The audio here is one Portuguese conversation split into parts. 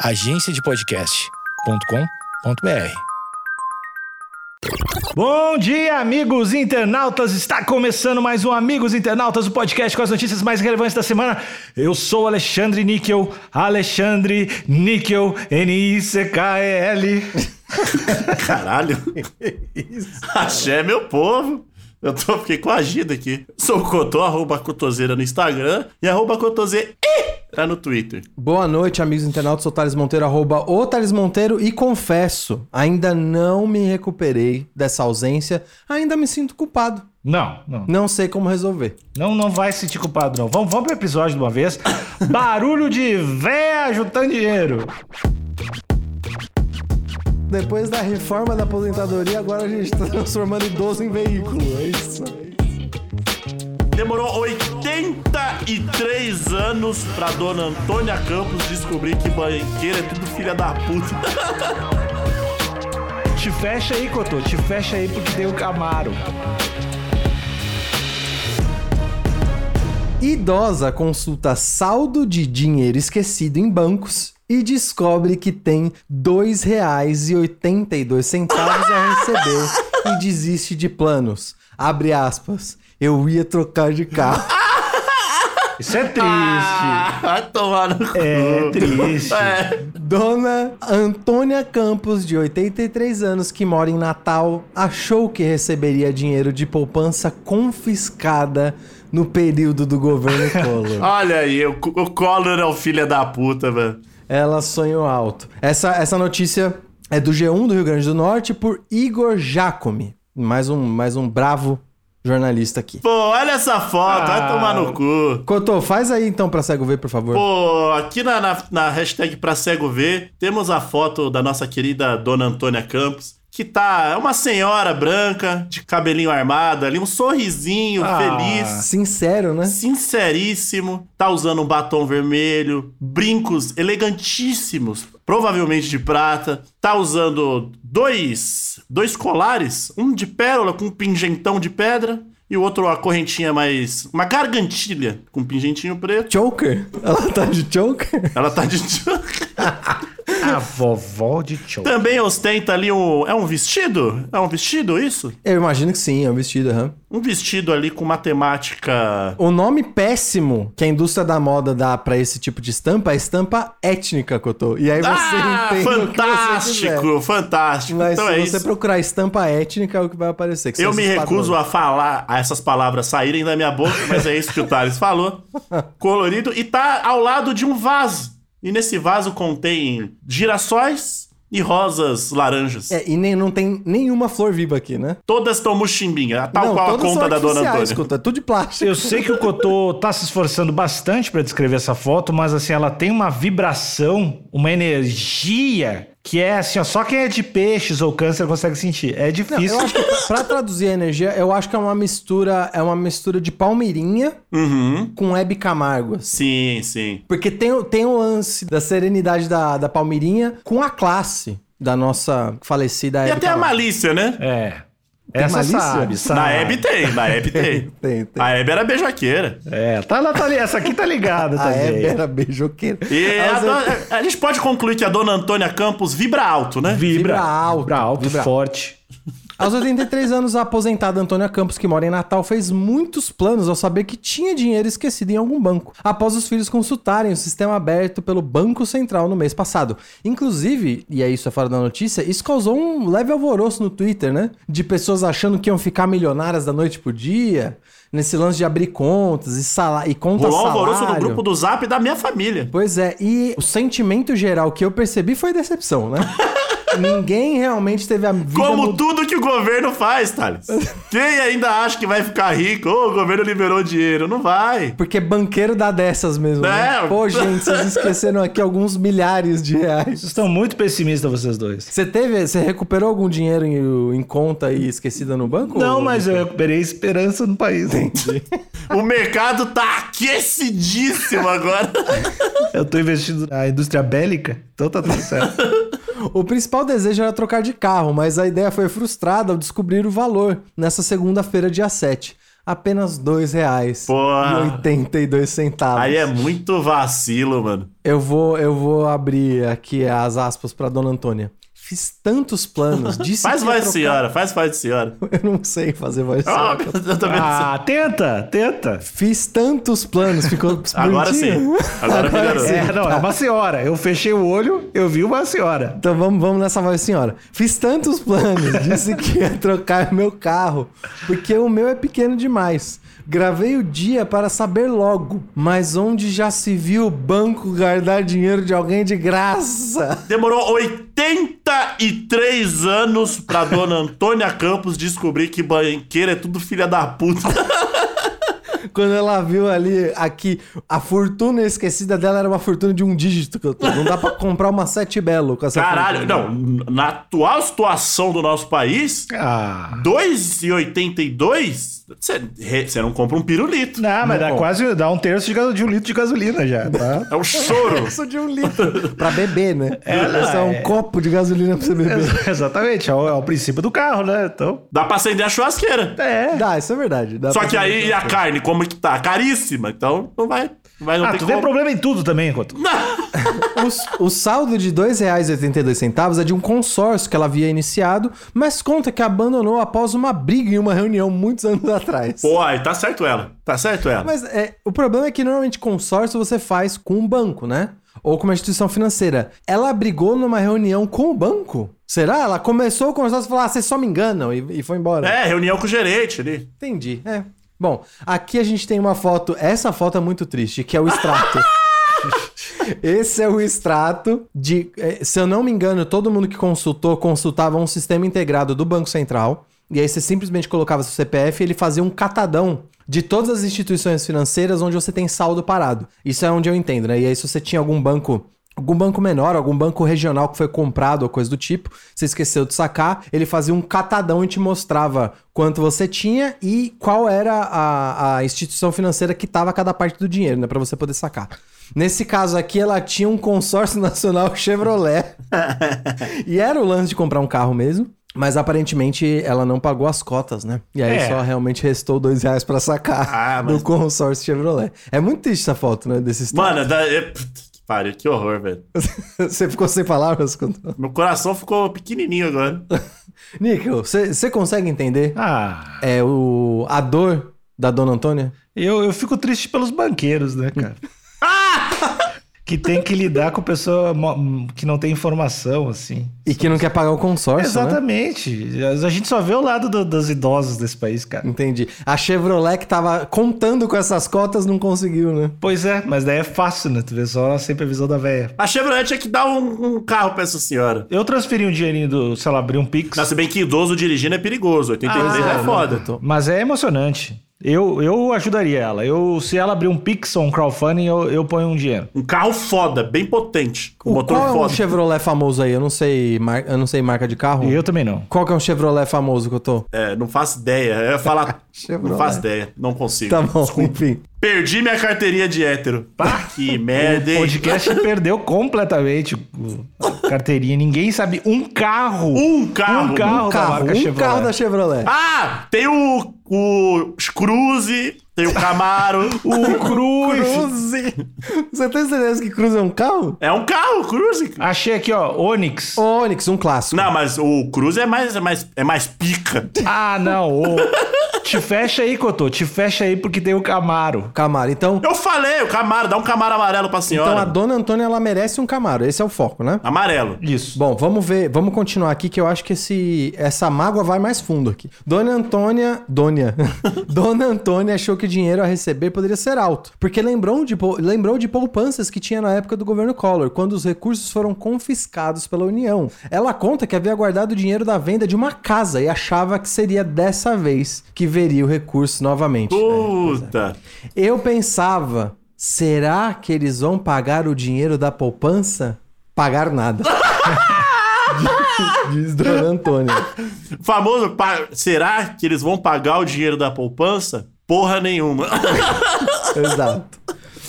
agenciadepodcast.com.br. Bom dia, amigos internautas! Está começando mais um Amigos Internautas, o podcast com as notícias mais relevantes da semana. Eu sou Alexandre Níquel, Alexandre Níquel, N-I-C-K-E-L. Caralho. Axé, meu povo. Eu tô, fiquei coagido aqui. Sou o Cotô, arroba Cotoseira no Instagram e arroba Cotoseira no Twitter. Boa noite, amigos internautas. Sou o Thales Monteiro, arroba o Thales Monteiro e confesso, ainda não me recuperei dessa ausência. Ainda me sinto culpado. Não, não. Não sei como resolver. Não, não vai se sentir culpado, não. Vamos, vamos pro episódio de uma vez. Barulho de véia juntando dinheiro. Depois da reforma da aposentadoria, agora a gente tá transformando idoso em veículo. É isso. Demorou 83 anos pra dona Antônia Campos descobrir que banqueira é tudo filha da puta. Te fecha aí, Cotô. Te fecha aí porque tem o Camaro. Idosa consulta saldo de dinheiro esquecido em bancos e descobre que tem R$ 2,82 a receber e desiste de planos. Abre aspas. Eu ia trocar de carro. Isso é triste. Ah, vai tomar no cu. É triste. É. Dona Antônia Campos, de 83 anos, que mora em Natal, achou que receberia dinheiro de poupança confiscada no período do governo Collor. Olha aí, o, o Collor é o filho da puta, velho. Ela sonhou alto. Essa, essa notícia é do G1 do Rio Grande do Norte por Igor Jacome. Mais um, mais um bravo jornalista aqui. Pô, olha essa foto, vai Ah. tomar no cu. Cotô, faz aí então pra cego ver, por favor. Pô, aqui na, na, na hashtag pra cego ver, temos a foto da nossa querida Dona Antônia Campos, que tá, é uma senhora branca, de cabelinho armado ali, um sorrisinho Ah. feliz, Sincero, né? sinceríssimo, tá usando um batom vermelho, brincos elegantíssimos, provavelmente de prata, tá usando dois, dois colares, um de pérola com um pingentão de pedra e o outro a correntinha mais, uma gargantilha com um pingentinho preto. Choker? Ela tá de choker? Ela tá de A vovó de show. Também ostenta ali um. É um vestido? É um vestido isso? Eu imagino que sim, é um vestido, aham. Um vestido ali com matemática. O nome péssimo que a indústria da moda dá pra esse tipo de estampa é estampa étnica, Cotô. E aí você ah, entende o que você quiser. fantástico, fantástico. Mas então se é você isso. procurar estampa étnica, é o que vai aparecer. que Eu me recuso padrões. a falar a essas palavras saírem da minha boca, mas é isso que o Thales falou. Colorido. E tá ao lado de um vaso. E nesse vaso contém girassóis e rosas laranjas. É, e nem, não tem nenhuma flor viva aqui, né? Todas estão muximbinha, tal não, qual a conta da Dona Antônia. Cotô, é tudo de plástico. Eu sei que o Cotô tá se esforçando bastante pra descrever essa foto, mas assim, ela tem uma vibração, uma energia que é assim, ó, só quem é de peixes ou câncer consegue sentir. É Não, difícil. eu acho que pra, traduzir a energia, eu acho que é uma mistura, é uma mistura de palmeirinha Uhum. com Hebe Camargo. Sim, sim. Porque tem, o- tem o lance da serenidade da, da palmeirinha com a classe da nossa falecida E Hebe até a Camargo. malícia, né? É. Essa malícia? sabe, sabe. Na Hebe tem, na Hebe tem. Tem, tem. A Hebe era beijaqueira. É, tá, lá, tá ali. Essa aqui tá ligada A também. Hebe era beijoqueira. E a, dona- a gente pode concluir que a dona Antônia Campos vibra alto, né? Vibra, Vibra alto, Vibra alto, vibra. forte. Aos 83 anos, a aposentada Antônia Campos, que mora em Natal, fez muitos planos ao saber que tinha dinheiro esquecido em algum banco, após os filhos consultarem o sistema aberto pelo Banco Central no mês passado. Inclusive, e é isso é fora da notícia, isso causou um leve alvoroço no Twitter, né? De pessoas achando que iam ficar milionárias da noite pro dia, nesse lance de abrir contas e, sala e conta Rolou salário. alvoroço no grupo do Zap da minha família. Pois é, e o sentimento geral que eu percebi foi decepção, né? Ninguém realmente teve a vida Como mud- tudo que o governo faz, Thales. Quem ainda acha que vai ficar rico? Ô, o governo liberou dinheiro. Não vai. Porque banqueiro dá dessas mesmo, né? É. Pô, gente, vocês esqueceram aqui alguns milhares de reais. Vocês estão muito pessimistas, vocês dois. Você teve, você recuperou algum dinheiro em, em conta e esquecida no banco? Não, ou- mas eu recuperei esperança no país. O mercado tá aquecidíssimo agora. Eu tô investindo na indústria bélica, então tá tudo certo. O principal desejo era trocar de carro, mas a ideia foi frustrada ao descobrir o valor nessa segunda-feira, dia 7. apenas R$ 2,82 Porra. centavos. Aí é muito vacilo, mano. Eu vou, eu vou abrir aqui as aspas pra Dona Antônia. Fiz tantos planos, disse Faz voz de senhora, faz voz de senhora. Eu não sei fazer voz de Ah, senhora. eu também não sei. Ah, tenta, tenta. Fiz tantos planos, ficou Agora bonitinho? sim. Agora melhorou. sim. É, não, é uma senhora. Eu fechei o olho, eu vi uma senhora. Então vamos, vamos nessa voz, senhora. Fiz tantos planos, disse que ia trocar meu carro, porque o meu é pequeno demais. Gravei o dia para saber logo, mas onde já se viu o banco guardar dinheiro de alguém de graça? Demorou 83 anos pra dona Antônia Campos descobrir que banqueiro é tudo filha da puta. Quando ela viu ali, aqui, a fortuna esquecida dela era uma fortuna de um dígito que eu tô. Não dá pra comprar uma sete belo com essa Caralho, fortuna. não. Na atual situação do nosso país, Ah. 2,82, você não compra um pirulito. Não, mas dá Bom. quase dá um terço de, de um litro de gasolina já, tá? É um choro. Isso de um litro. pra beber, né? É, não, Esse é um é- copo de gasolina pra você beber. Ex- Exatamente, é o, é o princípio do carro, né? Então. Dá pra acender a churrasqueira. É. Dá, isso é verdade. Dá Só que aí a carne, como que tá? Caríssima. Então não vai. Não vai não Ah, tem tu vê como. problema em tudo também, enquanto. O, o saldo de R$ 2,82 é de um consórcio que ela havia iniciado, mas conta que abandonou após uma briga em uma reunião muitos anos atrás. Pô, aí tá certo ela. Tá certo ela. Mas é, o problema é que normalmente consórcio você faz com um banco, né? Ou com uma instituição financeira. Ela brigou numa reunião com o banco? Será? Ela começou o consórcio e falou: ah, vocês só me enganam e, e foi embora. É, reunião com o gerente ali. Entendi. É. Bom, aqui a gente tem uma foto. Essa foto é muito triste, que é o extrato. Esse é o extrato de. eh, Se eu não me engano, todo mundo que consultou consultava um sistema integrado do Banco Central. E aí você simplesmente colocava seu CPF e ele fazia um catadão de todas as instituições financeiras onde você tem saldo parado. Isso é onde eu entendo, né? E aí, se você tinha algum banco algum banco menor, algum banco regional que foi comprado ou coisa do tipo, você esqueceu de sacar, ele fazia um catadão e te mostrava quanto você tinha e qual era a, a instituição financeira que tava cada parte do dinheiro, né, para você poder sacar. Nesse caso aqui, ela tinha um consórcio nacional Chevrolet. e era o lance de comprar um carro mesmo. Mas aparentemente ela não pagou as cotas, né? E aí É. só realmente restou dois reais pra sacar Ah, mas- do consórcio Chevrolet. É muito triste essa foto, né? Desse estado. Mano, da... pariu, que horror, velho. Você ficou sem palavras? quando- Meu coração ficou pequenininho agora. Níquel, você consegue entender Ah, é, o, a dor da dona Antônia? eu, eu fico triste pelos banqueiros, né, cara? que tem que lidar com pessoa que não tem informação, assim. E que não quer pagar o consórcio, né? Exatamente. A gente só vê o lado do- dos idosos desse país, cara. Entendi. A Chevrolet que tava contando com essas cotas não conseguiu, né? Pois é, mas daí é fácil, né? Tu vê só sempre a visão da véia. A Chevrolet tinha que dar um, um carro pra essa senhora. Eu transferi um dinheirinho do, sei lá, abri um Pix. Não, se bem que idoso dirigindo é perigoso. 83 Ah, é não, foda. tô- Mas é emocionante. Eu, eu ajudaria ela. Eu, se ela abrir um Pix ou um crowdfunding, eu, eu ponho um dinheiro. Um carro foda, bem potente. Com O, motor qual é um foda. Chevrolet famoso aí? Eu não sei, mar... eu não sei marca de carro. E eu também não. Qual que é um Chevrolet famoso que eu tô? É, não faço ideia. Eu ia falar. não Chevrolet. faço ideia. Não consigo. Tá bom, Desculpa. enfim. Perdi minha carteirinha de hétero. Pá, que merda, O hein? podcast perdeu completamente o- a carteirinha. Ninguém sabe um carro. Um carro. Um carro. Um da carro, marca um Chevrolet. carro da Chevrolet. Ah, tem o, o Cruze, tem o Camaro. O Cruz. Cruze! Você tem certeza que Cruze é um carro? é um carro, Cruze. Achei aqui, ó, Onix. Onix, um clássico. Não, mas o Cruze é mais, é mais, é mais pica. Ah, não. o- Te fecha aí, Cotô. Te fecha aí porque tem o Camaro. Camaro. Então, Eu falei, o Camaro, dá um Camaro amarelo pra senhora. então a dona Antônia, ela merece um Camaro. Esse é o foco, né? Amarelo. Isso. Bom, vamos ver, vamos continuar aqui que eu acho que esse, essa mágoa vai mais fundo aqui. Dona Antônia, Dônia, Dona Antônia achou que o dinheiro a receber poderia ser alto, porque lembrou de, lembrou de poupanças que tinha na época do governo Collor, quando os recursos foram confiscados pela União. Ela conta que havia guardado o dinheiro da venda de uma casa e achava que seria dessa vez que veria o recurso novamente. Puta. Eu pensava, será que eles vão pagar o dinheiro da poupança? Pagar nada. Diz- Dona Antônia. Famoso, será que eles vão pagar o dinheiro da poupança? Porra nenhuma. Exato.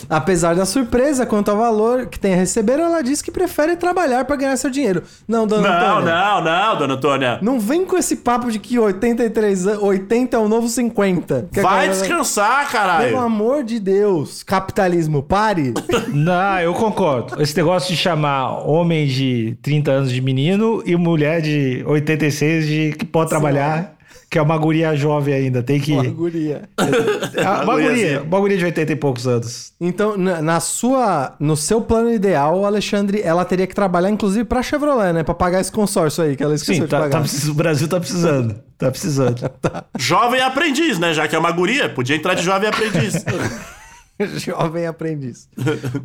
Apesar da surpresa quanto ao valor que tem a receber, ela diz que prefere trabalhar para ganhar seu dinheiro. Não, dona Não, Antônia. não, não, dona Antônia. Não vem com esse papo de que 83 anos, 80 é o novo 50. Que a Vai galera- descansar, Pelo caralho. amor de Deus, capitalismo, pare. Não, eu concordo. Esse negócio de chamar homem de 30 anos de menino e mulher de 86 de que pode trabalhar, que é uma guria jovem ainda. Tem que. Uma guria. É uma guria, uma guria de 80 e poucos anos. Então, na, na sua, no seu plano ideal, Alexandre, ela teria que trabalhar, inclusive, pra Chevrolet, né? Pra pagar esse consórcio aí que ela esqueceu Sim, de tá, pagar. tá precis- o Brasil tá precisando. Tá precisando. Jovem aprendiz, né? Já que é uma guria, podia entrar de jovem aprendiz. Jovem aprendiz.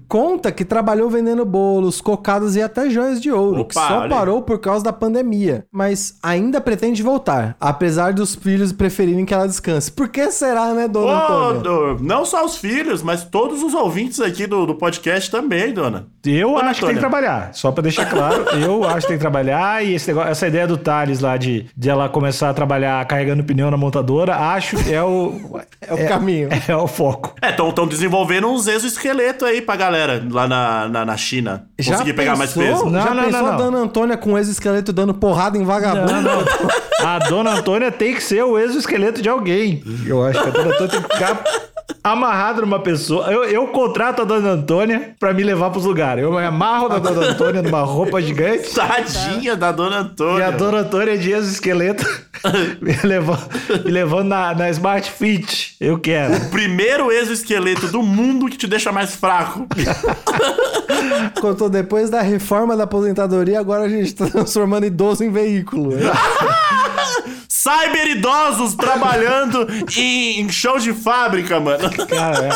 Conta que trabalhou vendendo bolos, cocadas e até joias de ouro, que Opa, só olha aí. parou por causa da pandemia. Mas ainda pretende voltar, apesar dos filhos preferirem que ela descanse. Por que será, né, dona Ô, Antônia? do- não só os filhos, mas todos os ouvintes aqui do, do podcast também, dona. Eu Dona acho que tem que trabalhar. Só pra deixar claro, eu acho que tem que trabalhar. E esse negócio- essa ideia do Thales lá de, de ela começar a trabalhar carregando pneu na montadora, acho que é o. É o caminho. É o foco. É, estão desenvolvendo uns exoesqueletos aí pra galera lá na, na, na China. Conseguir pegar mais peso. Não, Já não, pensou não, a não. dona Antônia com exoesqueleto dando porrada em vagabundo? Não, não. A dona Antônia tem que ser o exoesqueleto de alguém. Eu acho que a dona Antônia tem que ficar amarrada numa pessoa. Eu, eu contrato a dona Antônia pra me levar pros lugares. Eu me amarro da dona Antônia numa roupa gigante. Tadinha da dona E Antônia. a dona Antônia de exoesqueleto me levando, me levando na, na Smart Fit. Eu quero. Primeiro exoesqueleto do mundo que te deixa mais fraco. Contou depois da reforma da aposentadoria, agora a gente tá transformando idoso em veículo. né? Cyber idosos trabalhando em, em show de fábrica, mano. Cara,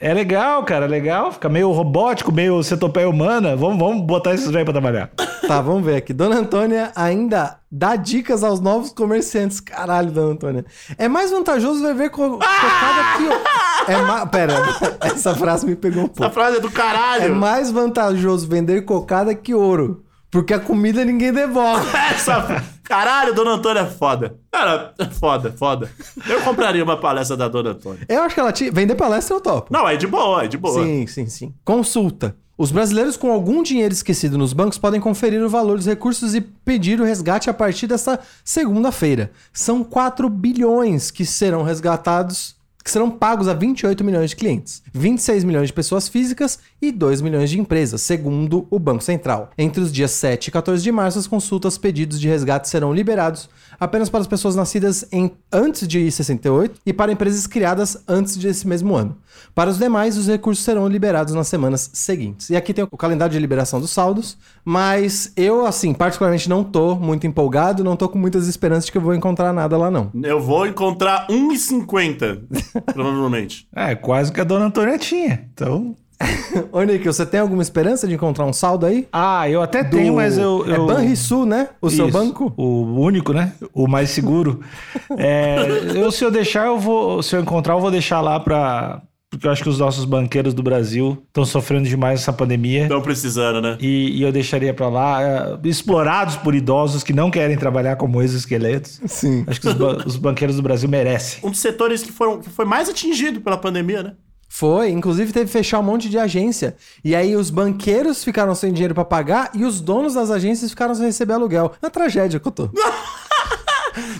é, é legal, cara. É legal. Fica meio robótico, meio centopeia humana. Vamos, vamos botar esses velhos pra trabalhar. Tá, vamos ver aqui. Dona Antônia ainda dá dicas aos novos comerciantes. Caralho, Dona Antônia. É mais vantajoso beber co cocada que... É ma... Pera, essa frase me pegou um A pouco. frase é do É caralho. mais vantajoso vender cocada que ouro. Porque a comida ninguém devolve. Essa... Caralho, dona Antônia é foda. Cara, é foda, foda. Eu compraria uma palestra da dona Antônia. Eu acho que ela tinha... Vender palestra eu topo. Não, é de boa, é de boa. Sim, sim, sim. Consulta. Os brasileiros com algum dinheiro esquecido nos bancos podem conferir o valor dos recursos e pedir o resgate a partir desta segunda-feira. São 4 bilhões que serão resgatados, que serão pagos a 28 milhões de clientes, 26 milhões de pessoas físicas e 2 milhões de empresas, segundo o Banco Central. Entre os dias 7 e 14 de março, as consultas pedidos de resgate serão liberados apenas para as pessoas nascidas em antes de 68 e para empresas criadas antes desse mesmo ano. Para os demais, os recursos serão liberados nas semanas seguintes. E aqui tem o calendário de liberação dos saldos, mas eu, assim, particularmente não tô muito empolgado, não tô com muitas esperanças de que eu vou encontrar nada lá, não. Eu vou encontrar 1,50, provavelmente. É, quase que a dona Antônia tinha. Então. Ô, Nick, você tem alguma esperança de encontrar um saldo aí? Ah, eu até tenho, mas eu. eu... É Banrisul, né? O seu Isso, banco? O único, né? O mais seguro. É, eu, se eu deixar, eu vou. Se eu encontrar, eu vou deixar lá pra. Porque eu acho que os nossos banqueiros do Brasil estão sofrendo demais essa pandemia. Estão precisando, né? E, e eu deixaria pra lá, é, explorados por idosos que não querem trabalhar como exoesqueletos. Sim. Acho que os, ba- os banqueiros do Brasil merecem. Um dos setores que, foram, que foi mais atingido pela pandemia, né? Foi, inclusive teve que fechar um monte de agência. E aí os banqueiros ficaram sem dinheiro pra pagar e os donos das agências ficaram sem receber aluguel. É uma tragédia que eu tô.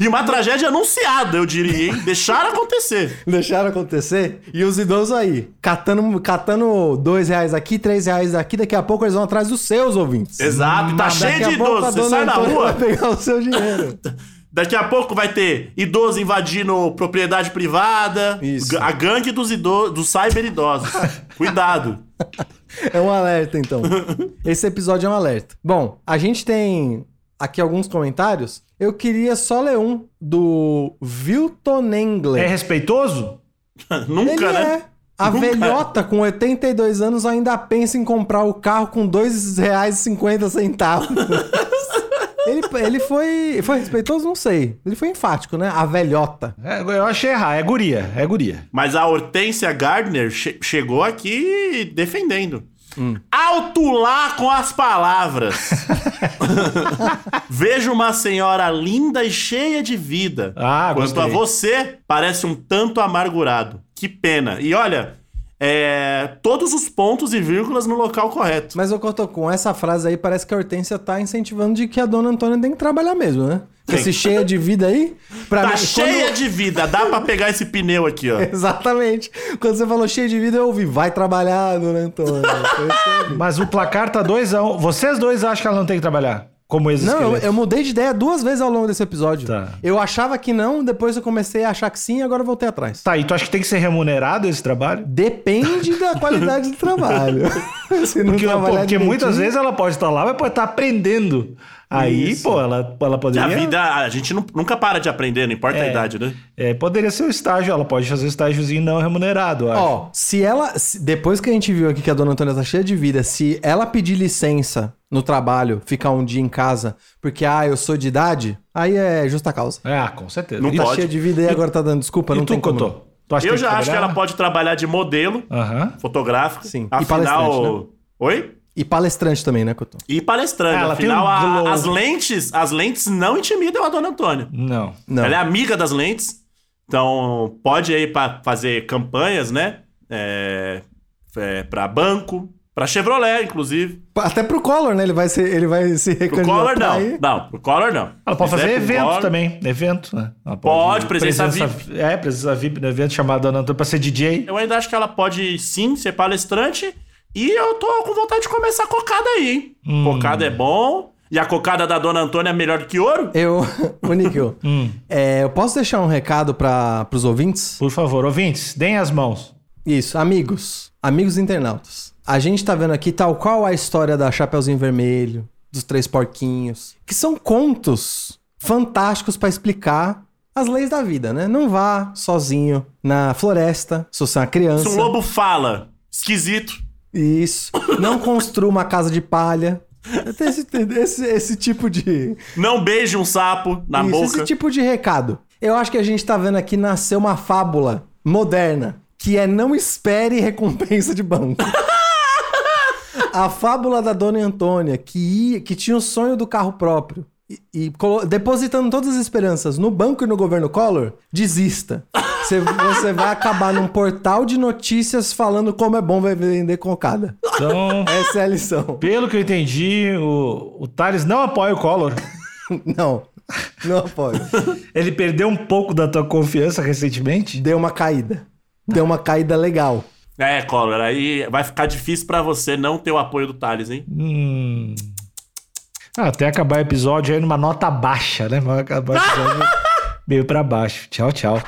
E uma tragédia anunciada, eu diria, hein? Deixaram acontecer. Deixaram acontecer. E os idosos aí, catando, catando dois reais aqui, três reais aqui, daqui a pouco eles vão atrás dos seus ouvintes. Exato, tá cheio de idosos. Você sai na rua, Vai pegar o seu dinheiro. daqui a pouco vai ter idoso invadindo propriedade privada. Isso. A gangue dos idosos, dos cyber idosos. Cuidado. É um alerta, então. Esse episódio é um alerta. Bom, a gente tem aqui alguns comentários. Eu queria só ler um do Wilton É Engler. respeitoso? Nunca, Ele né? é. A Nunca. velhota com 82 anos ainda pensa em comprar o carro com R$ 2,50. ele, ele foi. Foi respeitoso? Não sei. Ele foi enfático, né? A velhota. É, eu achei errado. É guria. É guria. Mas a Hortência Gardner che- chegou aqui defendendo. Alto lá com as palavras. Vejo uma senhora linda e cheia de vida. Ah, Quanto gostei. a você, parece um tanto amargurado. Que pena. E olha, é, todos os pontos e vírgulas no local correto. Mas, ô Cotô, com essa frase aí, parece que a Hortência tá incentivando de que a dona Antônia tem que trabalhar mesmo, né? Tem. Esse cheia de vida aí. Pra Tá mim, cheia quando- de vida, dá pra pegar esse pneu aqui, ó. Exatamente. Quando você falou cheia de vida, eu ouvi, vai trabalhar, dona Antônia. Mas o placar tá 2 a 1 um. Vocês dois acham que ela não tem que trabalhar? Como Não, eu, eu mudei de ideia duas vezes ao longo desse episódio. Tá. Eu achava que não, depois eu comecei a achar que sim, e agora eu voltei atrás. Tá, e tu acha que tem que ser remunerado esse trabalho? Depende da qualidade do trabalho. Se não Porque, porque muitas vezes ela pode estar lá, mas pode estar aprendendo. Aí, Isso. pô, ela, ela E poderia. a vida, a gente nu- nunca para de aprender, não importa a É. idade, né? É, poderia ser o estágio, ela pode fazer o estágiozinho não remunerado, eu acho. Ó, se ela. se- depois que a gente viu aqui que a dona Antônia tá cheia de vida, se ela pedir licença no trabalho, ficar um dia em casa, porque, ah, eu sou de idade, aí é justa causa. Ah, com certeza. Não e, Tá pode. cheia de vida e agora tá dando desculpa, e não tu, tem como. Cotô? Tu acha Eu tem já acho que ela pode trabalhar de modelo Aham. fotográfico. Sim. E Afinal. palestrante, né? Oi? E palestrante também, né, Cotô? E palestrante. Ela tem Afinal, um a- as lentes, as lentes não intimidam a dona Antônia. Não. Não. Ela é amiga das lentes. Então, pode aí para fazer campanhas, né? É, é, para banco, para Chevrolet, inclusive. Até pro Collor, né? Ele vai se, ele vai se Pro Collor, não. aí. Não, pro Collor, não. Ela pode fazer evento Collor- também. Evento, né? Ela Pode, presença É, presença VIP no evento chamado Dona Antônia pra ser DJ. Eu ainda acho que ela pode sim ser palestrante. E eu tô com vontade de começar a cocada aí, hein? Hum. Cocada é bom. E a cocada da dona Antônia é melhor do que ouro? Eu, o Níquel, Hum. é, eu posso deixar um recado para os ouvintes? Por favor, ouvintes, deem as mãos. Isso, amigos, amigos internautas. A gente tá vendo aqui tal qual a história da Chapeuzinho Vermelho, dos Três Porquinhos, que são contos fantásticos pra explicar as leis da vida, né? Não vá sozinho na floresta, se você é uma criança. Se um lobo fala, esquisito. Isso. Não construa uma casa de palha. Esse, esse, esse tipo de. Não beije um sapo na Isso, boca. esse tipo de recado. Eu acho que a gente tá vendo aqui nascer uma fábula moderna, que é não espere recompensa de banco. a fábula da Dona Antônia, que, ia, que tinha o sonho do carro próprio. E, e depositando todas as esperanças no banco e no governo Collor, desista. Você, você vai acabar num portal de notícias falando como é bom vender cocada. Então, Essa é a lição. pelo que eu entendi, o, o Thales não apoia o Collor. Não, não apoio. Ele perdeu um pouco da tua confiança recentemente. Deu uma caída. Deu uma caída legal. É, Collor, aí vai ficar difícil pra você não ter o apoio do Thales, hein? Hum. Ah, até acabar o episódio aí numa nota baixa, né? Vai acabar o episódio meio pra baixo. Tchau, tchau.